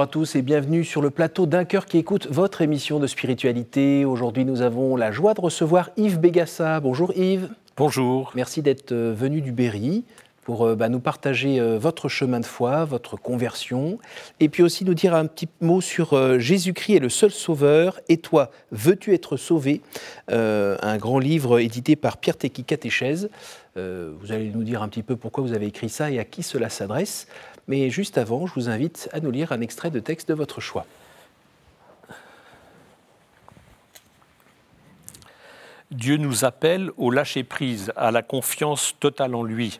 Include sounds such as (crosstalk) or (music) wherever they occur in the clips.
Bonjour à tous et bienvenue sur le plateau d'un cœur qui écoute votre émission de spiritualité. Aujourd'hui, nous avons la joie de recevoir Yves Bégassa. Bonjour Yves. Bonjour. Merci d'être euh, venu du Berry pour euh, bah, nous partager euh, votre chemin de foi, votre conversion, et puis aussi nous dire un petit mot sur Jésus-Christ est le seul sauveur, et toi, veux-tu être sauvé? Un grand livre édité par Pierre Tequi Catéchèse. vous allez nous dire un petit peu pourquoi vous avez écrit ça et à qui cela s'adresse. Mais juste avant, je vous invite à nous lire un extrait de texte de votre choix. Dieu nous appelle au lâcher-prise, à la confiance totale en lui.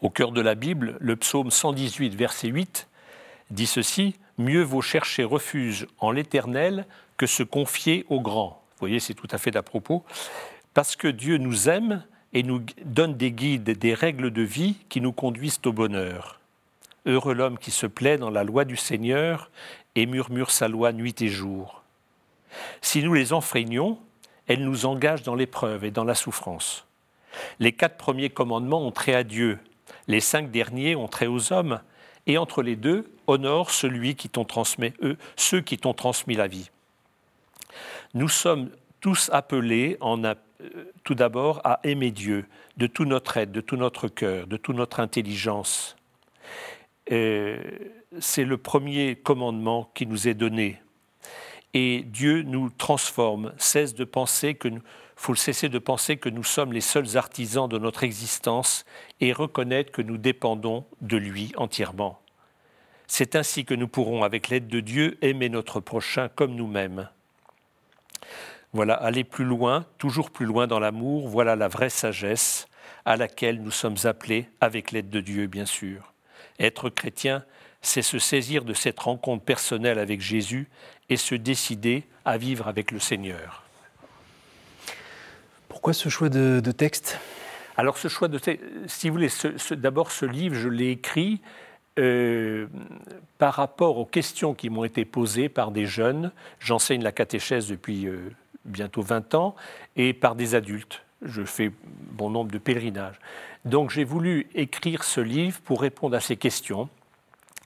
Au cœur de la Bible, le psaume 118, verset 8, dit ceci Mieux vaut chercher refuge en l'Éternel que se confier au grand. Vous voyez, c'est tout à fait d'à propos. Parce que Dieu nous aime et nous donne des guides, des règles de vie qui nous conduisent au bonheur. Heureux l'homme qui se plaît dans la loi du Seigneur et murmure sa loi nuit et jour. Si nous les enfreignons, elles nous engagent dans l'épreuve et dans la souffrance. Les quatre premiers commandements ont trait à Dieu, les cinq derniers ont trait aux hommes, et entre les deux, honore celui qui t'ont transmis, eux, ceux qui t'ont transmis la vie. Nous sommes tous appelés euh, tout d'abord à aimer Dieu de tout notre aide, de tout notre cœur, de toute notre intelligence c'est le premier commandement qui nous est donné. Et Dieu nous transforme, cesse de penser que faut cesser de penser que nous sommes les seuls artisans de notre existence et reconnaître que nous dépendons de lui entièrement. C'est ainsi que nous pourrons, avec l'aide de Dieu, aimer notre prochain comme nous-mêmes. Voilà, aller plus loin, toujours plus loin dans l'amour, voilà la vraie sagesse à laquelle nous sommes appelés, avec l'aide de Dieu, bien sûr. Être chrétien, c'est se saisir de cette rencontre personnelle avec Jésus et se décider à vivre avec le Seigneur. Pourquoi ce choix de, texte? Alors ce choix de texte, si vous voulez, d'abord ce livre, je l'ai écrit euh, par rapport aux questions qui m'ont été posées par des jeunes. J'enseigne la catéchèse depuis euh, bientôt 20 ans et par des adultes. Je fais bon nombre de pèlerinages. Donc j'ai voulu écrire ce livre pour répondre à ces questions,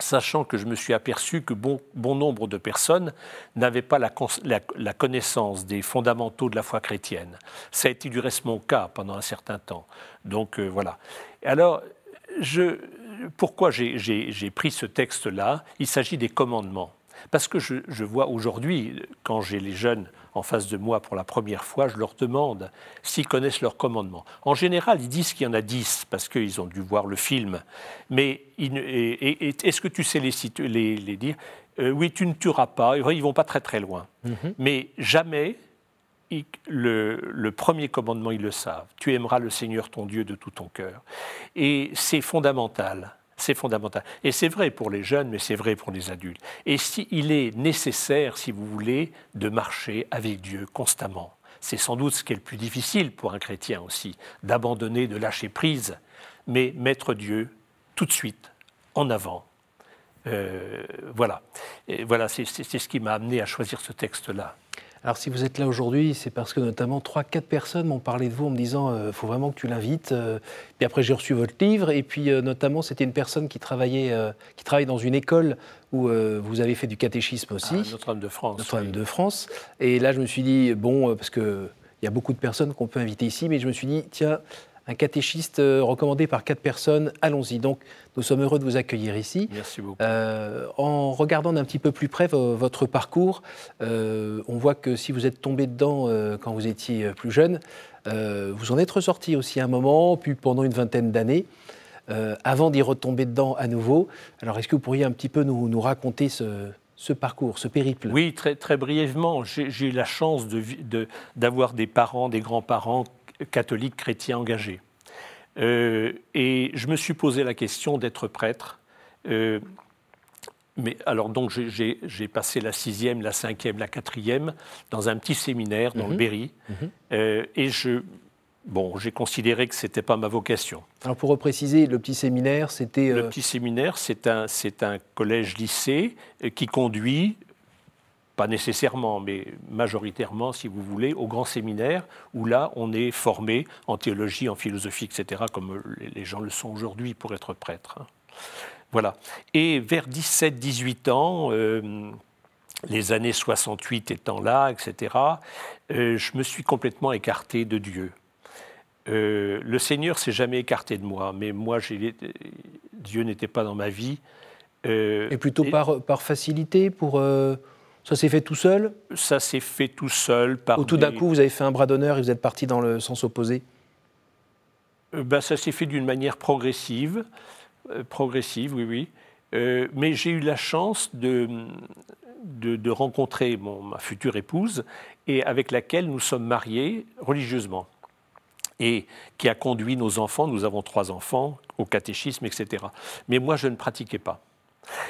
sachant que je me suis aperçu que bon, bon nombre de personnes n'avaient pas la, connaissance des fondamentaux de la foi chrétienne. Ça a été du reste mon cas pendant un certain temps. Donc euh, voilà. Alors, pourquoi j'ai pris ce texte-là? Il s'agit des commandements. Parce que je, je vois aujourd'hui, quand j'ai les jeunes en face de moi pour la première fois, je leur demande s'ils connaissent leurs commandements. En général, ils disent qu'il y en a dix parce qu'ils ont dû voir le film. Mais est-ce que tu sais les, les, dire? Euh, Oui, tu ne tueras pas. Ils vont pas très très loin. Mhm. Mais jamais le, le, premier commandement, ils le savent. Tu aimeras le Seigneur ton Dieu de tout ton cœur. Et c'est fondamental. C'est fondamental. Et c'est vrai pour les jeunes, mais c'est vrai pour les adultes. Et si, il est nécessaire, si vous voulez, de marcher avec Dieu constamment. C'est sans doute ce qui est le plus difficile pour un chrétien aussi, d'abandonner, de lâcher prise, mais mettre Dieu tout de suite en avant. Euh, voilà. Voilà, c'est ce qui m'a amené à choisir ce texte-là. Alors si vous êtes là aujourd'hui, c'est parce que notamment 3-4 personnes m'ont parlé de vous en me disant il euh, faut vraiment que tu l'invites. Euh. puis après j'ai reçu votre livre et puis euh, notamment c'était une personne qui travaillait, qui travaille dans une école où vous avez fait du catéchisme aussi. Ah, Notre-Dame de France. Notre-Dame de France. Et là je me suis dit bon parce que il y a beaucoup de personnes qu'on peut inviter ici, mais je me suis dit tiens un catéchiste euh, recommandé par quatre personnes. Allons-y. Donc, nous sommes heureux de vous accueillir ici. Merci beaucoup. Euh, en regardant d'un petit peu plus près votre parcours, euh, on voit que si vous êtes tombé dedans quand vous étiez plus jeune, vous en êtes ressorti aussi un moment, puis pendant une vingtaine d'années. avant d'y retomber dedans à nouveau. Alors, est-ce que vous pourriez un petit peu nous, raconter ce, parcours, ce périple? Oui, très, très brièvement. J'ai eu la chance d'avoir des parents, des grands-parents catholique chrétien engagé. Euh, et je me suis posé la question d'être prêtre. Euh, mais alors donc j'ai passé la sixième, la cinquième, la quatrième dans un petit séminaire dans le mhm. Berry, mhm. Euh, et je bon j'ai considéré que c'était pas ma vocation. Alors pour repréciser, le petit séminaire c'était le petit séminaire c'est un c'est un collège lycée qui conduit pas nécessairement, mais majoritairement, si vous voulez, au grand séminaire, où là, on est formé en théologie, en philosophie, etc., comme les gens le sont aujourd'hui pour être prêtre. Voilà. Et vers 17-18 ans, euh, les années 68 étant là, etc., euh, je me suis complètement écarté de Dieu. Euh, le Seigneur s'est jamais écarté de moi, mais moi, Dieu n'était pas dans ma vie. et plutôt Par, par, facilité pour ça s'est fait tout seul Ça s'est fait tout seul. Par Ou tout d'un coup, vous avez fait un bras d'honneur et vous êtes parti dans le sens opposé ben, Ça s'est fait d'une manière progressive. Euh, progressive, oui, oui. Euh, mais j'ai eu la chance de, de, rencontrer mon, ma future épouse et avec laquelle nous sommes mariés religieusement et qui a conduit nos enfants, nous avons trois enfants, au catéchisme, etc. Mais moi, je ne pratiquais pas.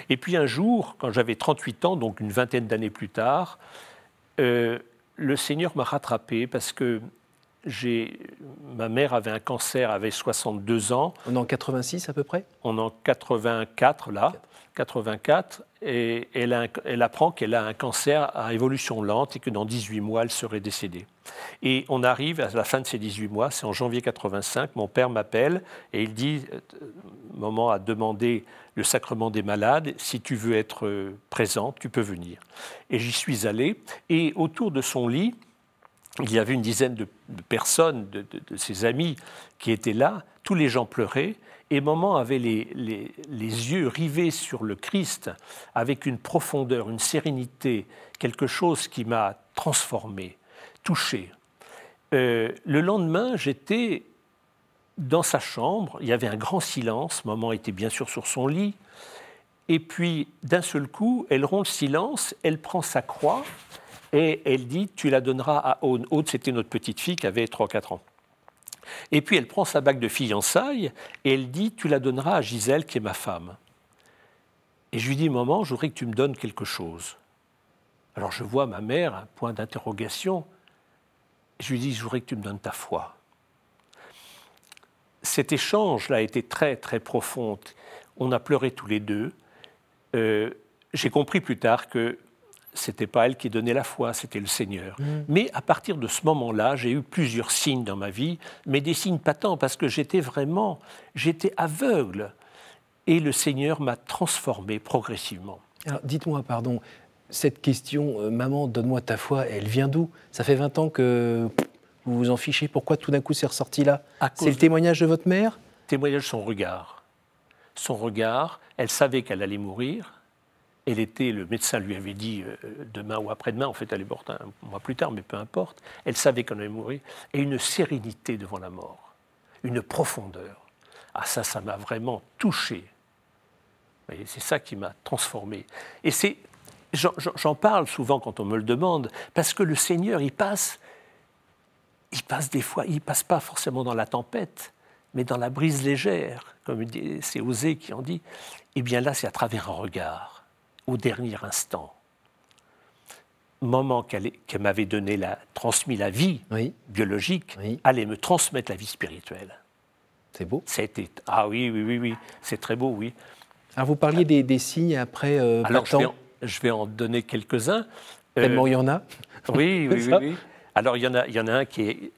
Et puis un jour, quand j'avais 38 ans, donc une vingtaine d'années plus tard, euh, le Seigneur m'a rattrapé parce que ma mère avait un cancer, avait 62 ans. On est en 86 à peu près? On est en 84 là, 84, et elle, elle apprend qu'elle a un cancer à évolution lente et que dans 18 mois, elle serait décédée. Et on arrive à la fin de ces 18 mois, c'est en janvier 85, mon père m'appelle et il dit, euh, moment à demander le sacrement des malades, si tu veux être euh, présent, tu peux venir. Et j'y suis allé, et autour de son lit, il y avait une dizaine de, personnes, de, ses amis qui étaient là, tous les gens pleuraient, et Maman avait les, yeux rivés sur le Christ avec une profondeur, une sérénité, quelque chose qui m'a transformé, touché. Euh, le lendemain, j'étais dans sa chambre, il y avait un grand silence, Maman était bien sûr sur son lit, et puis d'un seul coup, elle rompt le silence, elle prend sa croix, et elle dit Tu la donneras à Aude. Aude, c'était notre petite fille qui avait 3-4 ans. Et puis elle prend sa bague de fiançailles et elle dit Tu la donneras à Gisèle, qui est ma femme. Et je lui dis Maman, je voudrais que tu me donnes quelque chose. Alors je vois ma mère, un point d'interrogation. Je lui dis Je que tu me donnes ta foi. Cet échange-là a été très, très profond. On a pleuré tous les deux. Euh, j'ai compris plus tard que c'était pas elle qui donnait la foi, c'était le Seigneur. Mm. Mais à partir de ce moment-là, j'ai eu plusieurs signes dans ma vie, mais des signes patents parce que j'étais vraiment, j'étais aveugle. Et le Seigneur m'a transformé progressivement. Alors, dites-moi, pardon, cette question, euh, maman, donne-moi ta foi, elle vient d'où? Ça fait 20 ans que vous vous en fichez. Pourquoi tout d'un coup c'est ressorti là? C'est le témoignage de votre mère? Témoignage de son regard. Son regard, elle savait qu'elle allait mourir elle était, le médecin lui avait dit euh, demain ou après-demain, en fait elle est morte un mois plus tard, mais peu importe, elle savait qu'elle allait mourir, et une sérénité devant la mort, une profondeur. Ah ça, ça m'a vraiment touché. C'est ça qui m'a transformé. Et c'est, j'en parle souvent quand on me le demande, parce que le Seigneur, il passe, il passe des fois, il passe pas forcément dans la tempête, mais dans la brise légère, comme c'est Osée qui en dit. Eh bien là, c'est à travers un regard au dernier instant, moment qu'elle m'avait donné, la, transmis la vie biologique, allait me transmettre la vie spirituelle. C'est beau. C'était ah oui oui oui oui, c'est très beau oui. Alors vous parliez des, signes après. Euh, Alors je vais, en, je vais, en, donner quelques-uns. Tellement il y en a. Oui (laughs) oui, oui, oui, Alors il y en a il y en a un qui est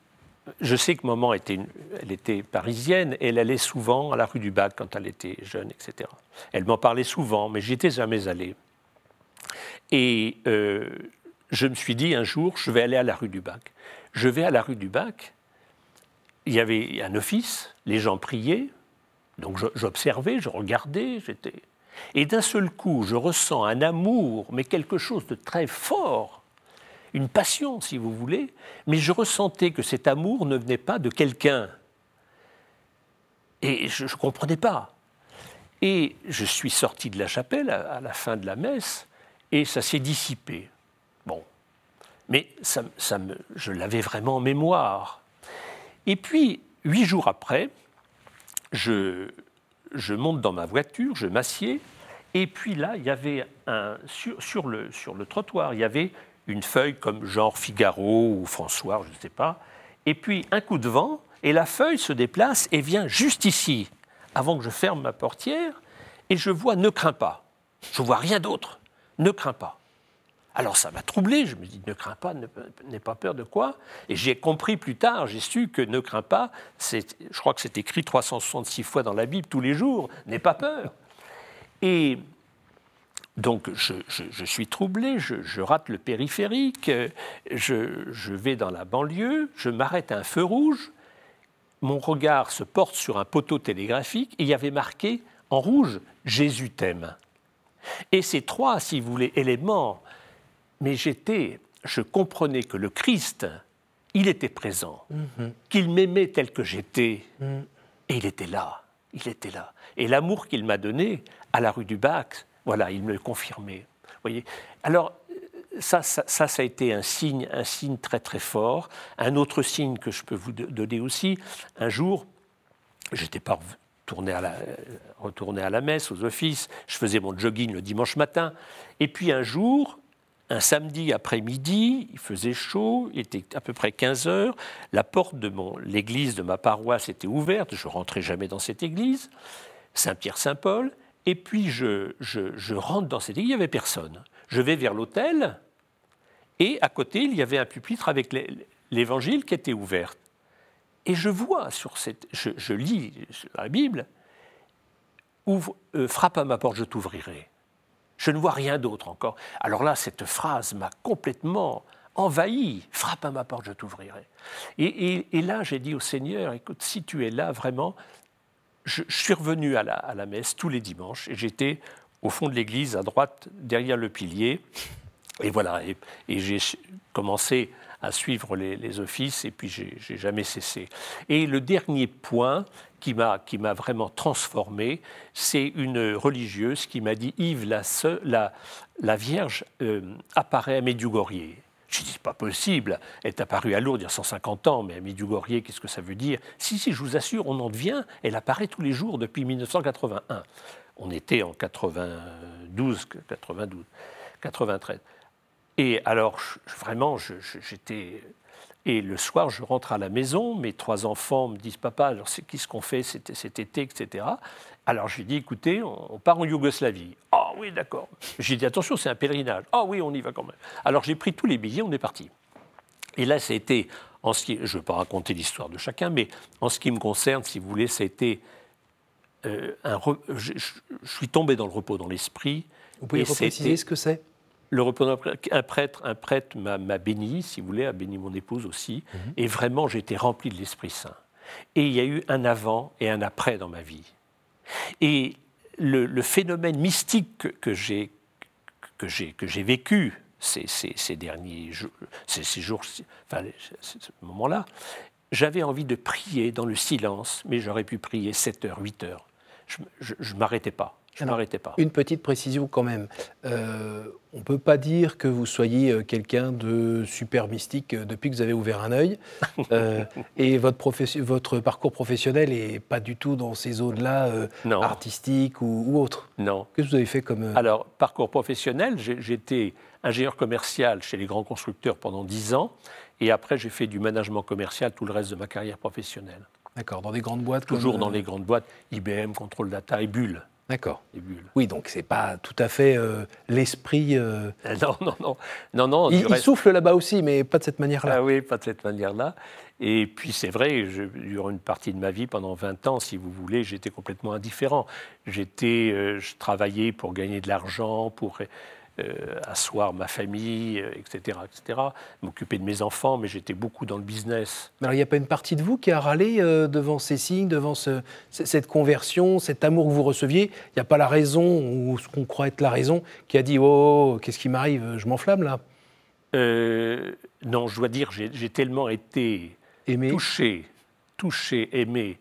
je sais que maman était, elle était parisienne elle allait souvent à la rue du Bac quand elle était jeune, etc. Elle m'en parlait souvent, mais j'étais jamais allé. Et euh, je me suis dit un jour, je vais aller à la rue du Bac. Je vais à la rue du Bac. Il y avait un office, les gens priaient, donc j'observais, je regardais, j'étais. Et d'un seul coup, je ressens un amour, mais quelque chose de très fort une passion, si vous voulez, mais je ressentais que cet amour ne venait pas de quelqu'un. Et je ne comprenais pas. Et je suis sorti de la chapelle à, la fin de la messe, et ça s'est dissipé. Bon. Mais ça, ça je l'avais vraiment en mémoire. Et puis, huit jours après, je, je monte dans ma voiture, je m'assieds, et puis là, il y avait un, sur, le, sur le trottoir, il y avait une feuille comme genre Figaro ou François, je ne sais pas, et puis un coup de vent, et la feuille se déplace et vient juste ici, avant que je ferme ma portière, et je vois ne crains pas. Je vois rien d'autre. Ne crains pas. Alors ça m'a troublé, je me dis ne crains pas, n'aie pas peur de quoi? Et j'ai compris plus tard, j'ai su que ne crains pas, je crois que c'est écrit 366 fois dans la Bible tous les jours, n'aie pas peur. Et donc je, suis troublé, je, rate le périphérique, je, vais dans la banlieue, je m'arrête à un feu rouge, mon regard se porte sur un poteau télégraphique et il y avait marqué en rouge Jésus t'aime. Et ces trois, si vous voulez, éléments, mais j'étais, je comprenais que le Christ, il était présent, mhm. qu'il m'aimait tel que j'étais, mhm. et il était là, il était là. Et l'amour qu'il m'a donné à la rue du Bac, voilà, il me le confirmait. Voyez? Alors, ça ça, a été un signe, un signe très très fort. Un autre signe que je peux vous donner aussi, un jour, j'étais pas retourné à, la, messe, aux offices, je faisais mon jogging le dimanche matin, et puis un jour, un samedi après-midi, il faisait chaud, il était à peu près 15 heures, la porte de l'église de ma paroisse était ouverte, je rentrais jamais dans cette église, Saint-Pierre-Saint-Paul, et puis je, rentre dans cette église, il n'y avait personne. Je vais vers l'autel, et à côté, il y avait un pupitre avec l'évangile qui était ouvert. Et je vois sur cette. Je, lis la Bible, ouvre, euh, frappe à ma porte, je t'ouvrirai. Je ne vois rien d'autre encore. Alors là, cette phrase m'a complètement envahi. Frappe à ma porte, je t'ouvrirai. Et, là, j'ai dit au Seigneur, écoute, si tu es là vraiment, je, suis revenu à la, à la, messe tous les dimanches et j'étais au fond de l'église, à droite, derrière le pilier. Et voilà, et, j'ai commencé à suivre les, offices et puis j'ai jamais cessé. Et le dernier point qui m'a qui m'a vraiment transformé, c'est une religieuse qui m'a dit Yves, la, la, la Vierge euh, apparaît à Medjugorje. Je c'est pas possible. Est apparue à Lourdes il y a 150 ans, mais à Medjugorje, qu'est-ce que ça veut dire? Si, si, je vous assure, on en devient. Elle apparaît tous les jours depuis 1981. On était en 92, 92, 93. Et alors, vraiment, j'étais. Et le soir, je rentre à la maison, mes trois enfants me disent Papa, alors c'est qu'est-ce qu'on fait cet, été, etc. Alors je lui dis Écoutez, on, part en Yougoslavie. Ah oui, d'accord. J'ai dit Attention, c'est un pèlerinage. Ah oui, on y va quand même. Alors j'ai pris tous les billets, on est parti. Et là, ça a été, en ce qui, je ne vais pas raconter l'histoire de chacun, mais en ce qui me concerne, si vous voulez, ça a été euh, un. Je, je, suis tombé dans le repos dans l'esprit. Vous pouvez repréciser ce que c'est? Le un prêtre, un prêtre m'a béni, si vous voulez, a béni mon épouse aussi, mhm. et vraiment j'ai été rempli de l'Esprit Saint. Et il y a eu un avant et un après dans ma vie. Et le, phénomène mystique que j'ai que j'ai vécu ces, ces, derniers jours, ces, jours, enfin, ce moment-là, j'avais envie de prier dans le silence, mais j'aurais pu prier 7 heures, 8 heures. Je ne m'arrêtais pas. Je n'arrêtais pas. Une petite précision quand même. Euh, on ne peut pas dire que vous soyez euh, quelqu'un de super mystique euh, depuis que vous avez ouvert un œil. (laughs) et votre, votre, parcours professionnel n'est pas du tout dans ces zones-là, artistiques ou, ou, autres. Non. Qu'est-ce que vous avez fait comme... Alors, parcours professionnel, j'étais ingénieur commercial chez les grands constructeurs pendant 10 ans. Et après, j'ai fait du management commercial tout le reste de ma carrière professionnelle. D'accord, dans des grandes boîtes Toujours dans les grandes boîtes, IBM, Control Data et Bull. D'accord. Oui, donc c'est pas tout à fait euh, l'esprit. Euh, non, non, non, non, non. Il, souffle là-bas aussi, mais pas de cette manière-là. Ah oui, pas de cette manière-là. Et puis c'est vrai, je, durant une partie de ma vie, pendant 20 ans, si vous voulez, j'étais complètement indifférent. J'étais, euh, je travaillais pour gagner de l'argent, pour euh, asseoir ma famille, etc., euh, etc., m'occuper de mes enfants, mais j'étais beaucoup dans le business. Alors il n'y a pas une partie de vous qui a râlé euh, devant ces signes, devant cette conversion, cet amour que vous receviez? Il n'y a pas la raison, ou ce qu'on croit être la raison, qui a dit Oh, oh, oh qu'est-ce qui m'arrive? Je m'enflamme là Non, je dois dire, j'ai tellement été aimé. touché, touché, aimé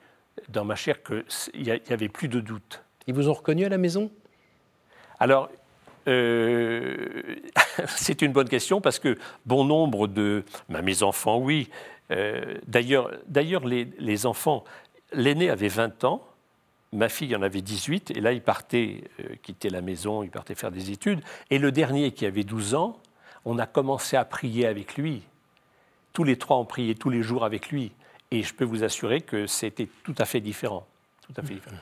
dans ma chair qu'il n'y avait plus de doute. Ils vous ont reconnu à la maison? Alors, euh, (laughs) c'est une bonne question parce que bon nombre de bah, mes enfants, oui. Euh, d'ailleurs, d'ailleurs les, enfants, l'aîné avait 20 ans, ma fille en avait 18, et là il partait euh, quitter la maison, il partait faire des études. Et le dernier qui avait 12 ans, on a commencé à prier avec lui. Tous les trois ont prié tous les jours avec lui. Et je peux vous assurer que c'était tout à fait différent. Tout à fait différent.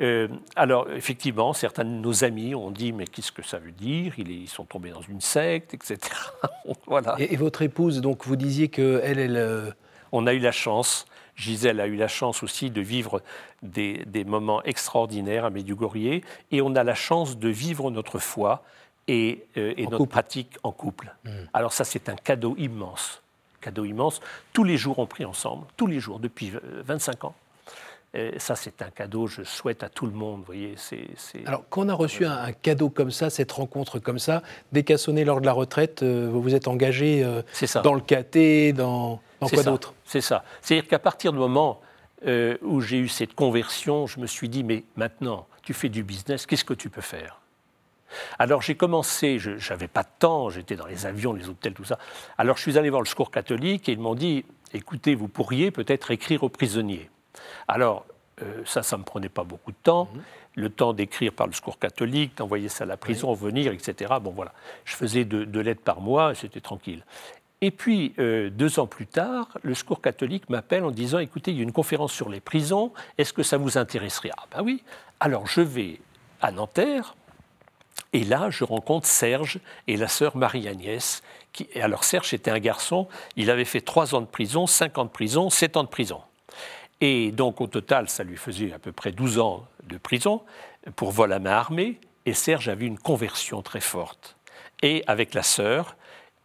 Euh, alors, effectivement, certains de nos amis ont dit Mais qu'est-ce que ça veut dire? Ils sont tombés dans une secte, etc. (laughs) voilà. Et, votre épouse, donc, vous disiez qu'elle, elle. On a eu la chance. Gisèle a eu la chance aussi de vivre des, moments extraordinaires à Medjugorje et on a la chance de vivre notre foi et, euh, notre pratique en couple. Hmm. Alors ça, c'est un cadeau immense. Cadeau immense. Tous les jours, on prie ensemble, tous les jours, depuis 25 ans. Et ça, c'est un cadeau, je souhaite à tout le monde. Voyez, c'est, Alors, quand on a reçu un, cadeau comme ça, cette rencontre comme ça, dès qu'à sonné lors de la retraite, euh, vous vous êtes engagé euh, dans le KT, dans, quoi d'autre? C'est ça. C'est-à-dire qu'à partir du moment euh, où j'ai eu cette conversion, je me suis dit, mais maintenant, tu fais du business, qu'est-ce que tu peux faire? Alors j'ai commencé, je n'avais pas de temps, j'étais dans les avions, les hôtels, tout ça. Alors je suis allé voir le secours catholique et ils m'ont dit, écoutez, vous pourriez peut-être écrire aux prisonniers. Alors, euh, ça, ça ne me prenait pas beaucoup de temps. Mhm. Le temps d'écrire par le secours catholique, d'envoyer ça à la prison, venir, etc. Bon, voilà. Je faisais deux, lettres par mois c'était tranquille. Et puis, euh, deux ans plus tard, le secours catholique m'appelle en disant écoutez, il y a une conférence sur les prisons, est-ce que ça vous intéresserait? Ah, ben oui. Alors, je vais à Nanterre, et là, je rencontre Serge et la sœur Marie-Agnès. Qui, alors, Serge était un garçon, il avait fait trois ans de prison, cinq ans de prison, sept ans de prison. Et donc, au total, ça lui faisait à peu près 12 ans de prison pour vol à main armée. Et Serge avait une conversion très forte. Et avec la sœur,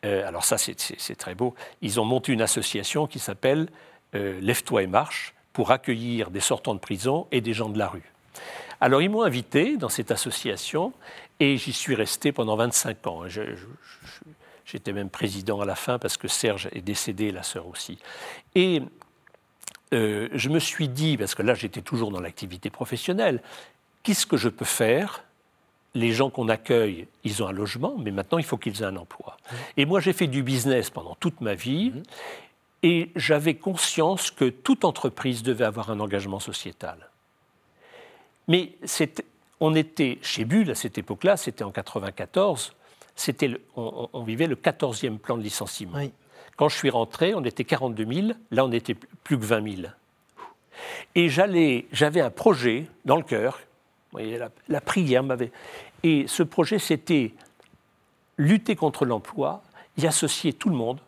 euh, alors ça c'est très beau, ils ont monté une association qui s'appelle euh, Lève-toi et marche pour accueillir des sortants de prison et des gens de la rue. Alors ils m'ont invité dans cette association et j'y suis resté pendant 25 ans. J'étais même président à la fin parce que Serge est décédé, la sœur aussi. Et euh, je me suis dit, parce que là j'étais toujours dans l'activité professionnelle, qu'est-ce que je peux faire? Les gens qu'on accueille, ils ont un logement, mais maintenant il faut qu'ils aient un emploi. Mmh. Et moi j'ai fait du business pendant toute ma vie, mmh. et j'avais conscience que toute entreprise devait avoir un engagement sociétal. Mais on était chez Bull à cette époque-là, c'était en 94, on, on, vivait le 14e plan de licenciement. Quand je suis rentré, on était 42 000, là on était plus que 20 000. Et j'avais un projet dans le cœur, vous voyez, la, prière m'avait... Et ce projet, c'était lutter contre l'emploi, y associer tout le monde,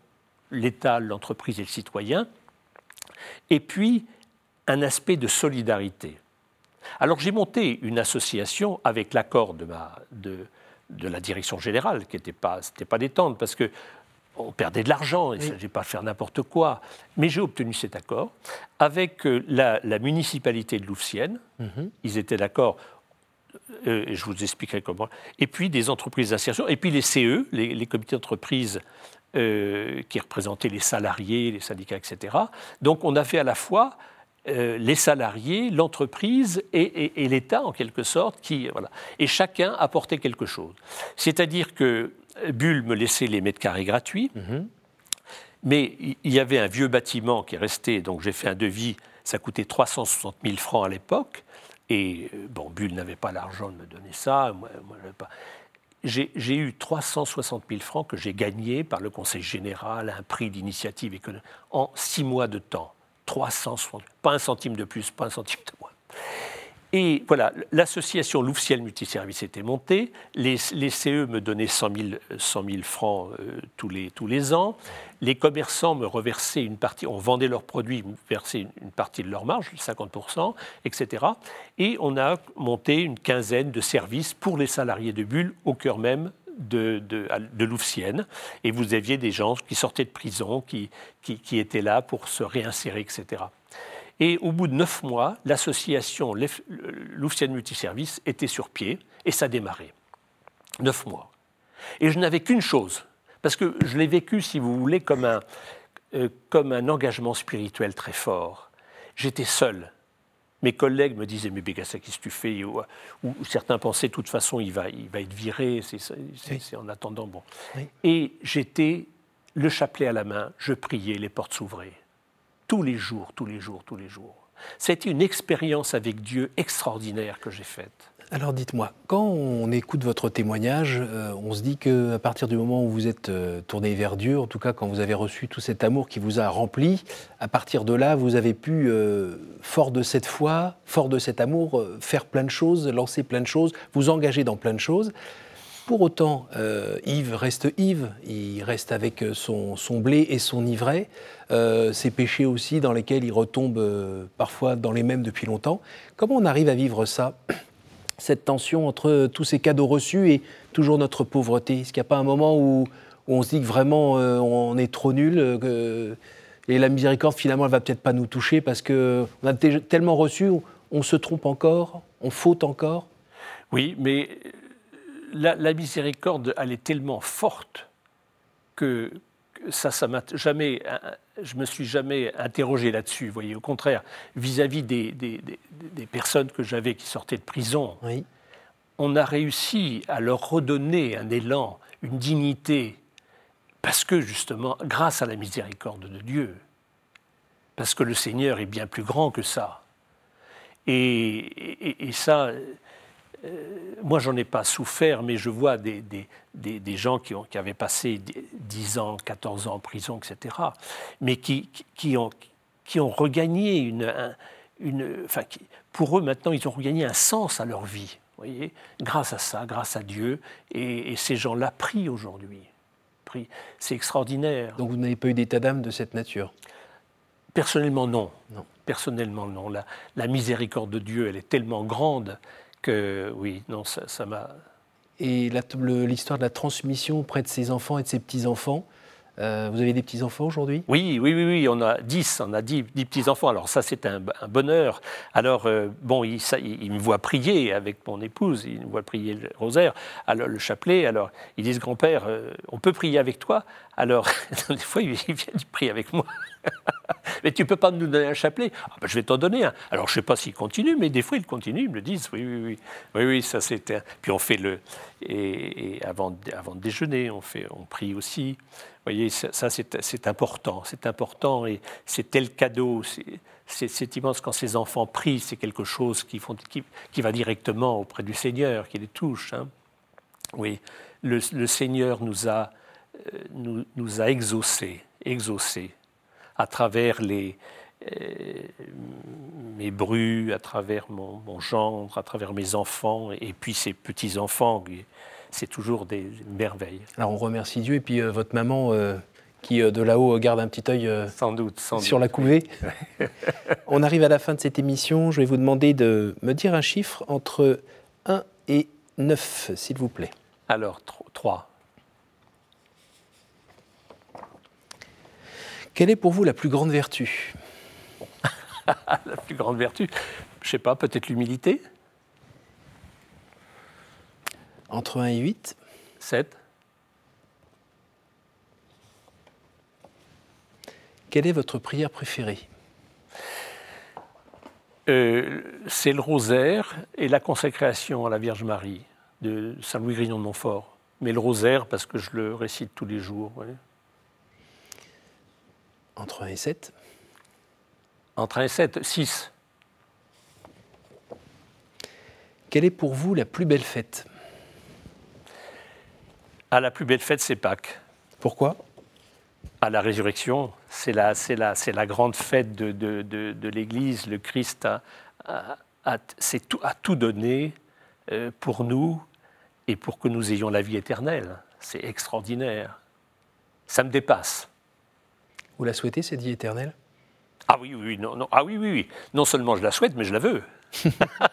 l'État, l'entreprise et le citoyen, et puis un aspect de solidarité. Alors j'ai monté une association avec l'accord de, la direction générale, qui n'était pas, pas détente, parce que on perdait de l'argent, il ne s'agit pas de faire n'importe quoi. Mais j'ai obtenu cet accord avec euh, la, municipalité de Louvciennes. Mhm. Ils étaient d'accord, euh, je vous expliquerai comment. Et puis des entreprises d'insertion, et puis les CE, les, comités d'entreprise euh, qui représentaient les salariés, les syndicats, etc. Donc on a fait à la fois les salariés, l'entreprise et, l'État, en quelque sorte, qui, voilà. et chacun apportait quelque chose. C'est-à-dire que Bull me laissait les mètres carrés gratuits. Mhm. Mais il y avait un vieux bâtiment qui est resté, donc j'ai fait un devis, ça coûtait 360 000 francs à l'époque. Et euh, bon, Bull n'avait pas l'argent de me donner ça. Moi, pas. J'ai eu 360 000 francs que j'ai gagnés par le Conseil général, un prix d'initiative économique, en six mois de temps. 360, pas un centime de plus, pas un centime de moins. Et voilà, l'association Louvciel Multiservice était montée. Les, CE me donnaient 100 000, francs euh, tous, les, ans. Les commerçants me reversaient une partie, on vendait leurs produits, me versaient une, partie de leur marge, 50%, etc. Et on a monté une quinzaine de services pour les salariés de Bulle au cœur même de, de. Et vous aviez des gens qui sortaient de prison, qui étaient là pour se réinsérer, etc. Et au bout de neuf mois, l'association Louvcienne Multiservice était sur pied et ça démarrait. Neuf mois. Et je n'avais qu'une chose, parce que je l'ai vécu, si vous voulez, comme un, euh, comme un engagement spirituel très fort. J'étais seul. Mes collègues me disaient Mais Bégassa, qu'est-ce que tu fais? Ou, certains pensaient De toute façon, il va, il va être viré, c'est en attendant. Bon. Et j'étais le chapelet à la main, je priais, les portes s'ouvraient tous les jours, tous les jours, tous les jours. C'était une expérience avec Dieu extraordinaire que j'ai faite. Alors dites-moi, quand on écoute votre témoignage, euh, on se dit qu'à partir du moment où vous êtes euh, tourné vers Dieu, en tout cas quand vous avez reçu tout cet amour qui vous a rempli, à partir de là, vous avez pu, euh, fort de cette foi, fort de cet amour, faire plein de choses, lancer plein de choses, vous engager dans plein de choses. Pour autant, euh, Yves reste Yves, il reste avec son, blé et son ivraie, euh, ses péchés aussi dans lesquels il retombe euh, parfois dans les mêmes depuis longtemps. Comment on arrive à vivre ça (clears throat) cette tension entre tous ces cadeaux reçus et toujours notre pauvreté? Est-ce qu'il n'y a pas un moment où, on se dit que vraiment on est trop nul et la miséricorde finalement elle va peut-être pas nous toucher parce qu'on a tellement reçu, on se trompe encore, on faute encore? Oui, mais la, miséricorde, elle est tellement forte que ça, ça m'a jamais, je me suis jamais interrogé là-dessus. Voyez, au contraire, vis-à-vis des, des, personnes que j'avais qui sortaient de prison, on a réussi à leur redonner un élan, une dignité, parce que justement, grâce à la miséricorde de Dieu, parce que le Seigneur est bien plus grand que ça. Et, et ça, euh, moi, j'en ai pas souffert, mais je vois des, des, gens qui, ont, qui, avaient passé 10 ans, 14 ans en prison, etc., mais qui, qui, ont, qui ont regagné une. une enfin, pour eux, maintenant, ils ont regagné un sens à leur vie, voyez, grâce à ça, grâce à Dieu. Et, ces gens-là prient aujourd'hui. C'est extraordinaire. Donc vous n'avez pas eu d'état d'âme de cette nature? Personnellement, non. non. Personnellement, non. La, la miséricorde de Dieu, elle est tellement grande oui, non, ça m'a. Et l'histoire de la transmission auprès de ses enfants et de ses petits-enfants, euh, vous avez des petits-enfants aujourd'hui? Oui, oui, oui, oui, on a 10, on a 10, petits-enfants. Alors ça, c'est un, bonheur. Alors, euh, bon, il, me voit prier avec mon épouse, il me voit prier le rosaire, alors le chapelet. Alors, ils disent, grand-père, euh, on peut prier avec toi? Alors, (laughs) des fois, il vient prier avec moi. (laughs) mais tu peux pas nous donner un chapelet ah, ben, Je vais t'en donner un. Alors, je sais pas s'il continue, mais des fois, il continue, ils me le disent. Oui, oui, oui. Oui, oui, ça, c'était... Puis on fait le... Et, avant, avant de déjeuner, on, fait, on prie aussi voyez, ça, c'est important, c'est important et c'est tel cadeau. C'est immense quand ces enfants prient, c'est quelque chose qui, font, qui, va directement auprès du Seigneur, qui les touche. Hein. Oui, le, Seigneur nous a, nous, nous a exaucés, exaucés à travers les, euh, mes brus, à travers mon, mon, gendre, à travers mes enfants et puis ses petits-enfants c'est toujours des merveilles. Alors on remercie Dieu et puis euh, votre maman euh, qui euh, de là-haut garde un petit œil sans doute, sur la couvée. (laughs) (laughs) on arrive à la fin de cette émission. Je vais vous demander de me dire un chiffre entre 1 et 9, s'il vous plaît. Alors 3. Quelle est pour vous la plus grande vertu? (laughs) La plus grande vertu Je ne sais pas, peut-être l'humilité entre 1 et 8 7. Quelle est votre prière préférée? Euh, C'est le rosaire et la consécration à la Vierge Marie de Saint-Louis Grignon de Montfort. Mais le rosaire parce que je le récite tous les jours. Entre 1 et 7 Entre 1 et 7, 6. Quelle est pour vous la plus belle fête? À la plus belle fête, c'est Pâques. Pourquoi? À la résurrection, c'est la, la, la, grande fête de, de, de, l'Église. Le Christ a, a, tout, a tout donné euh, pour nous et pour que nous ayons la vie éternelle. C'est extraordinaire. Ça me dépasse. Vous la souhaitez, cette vie éternelle? Ah oui, oui, non, non. Ah oui, oui, oui. Non seulement je la souhaite, mais je la veux. (laughs)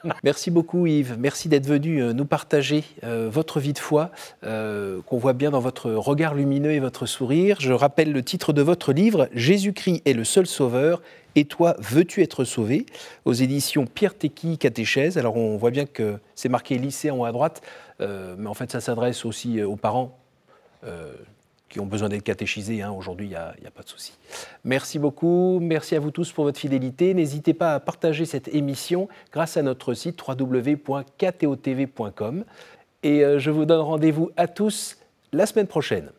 (laughs) Merci beaucoup Yves, merci d'être venu euh, nous partager euh, votre vie de foi, euh, qu'on voit bien dans votre regard lumineux et votre sourire. Je rappelle le titre de votre livre, Jésus-Christ est le seul sauveur, et toi, veux-tu être sauvé? Aux éditions Pierre Tequi Catéchèse. Alors on voit bien que c'est marqué lycée en haut à droite, mais en fait ça s'adresse aussi aux parents qui ont besoin d'être catéchisés. Hein. Aujourd'hui, il n'y a, pas de souci. Merci beaucoup. Merci à vous tous pour votre fidélité. N'hésitez pas à partager cette émission grâce à notre site www.ktotv.com. Et euh, je vous donne rendez-vous à tous la semaine prochaine.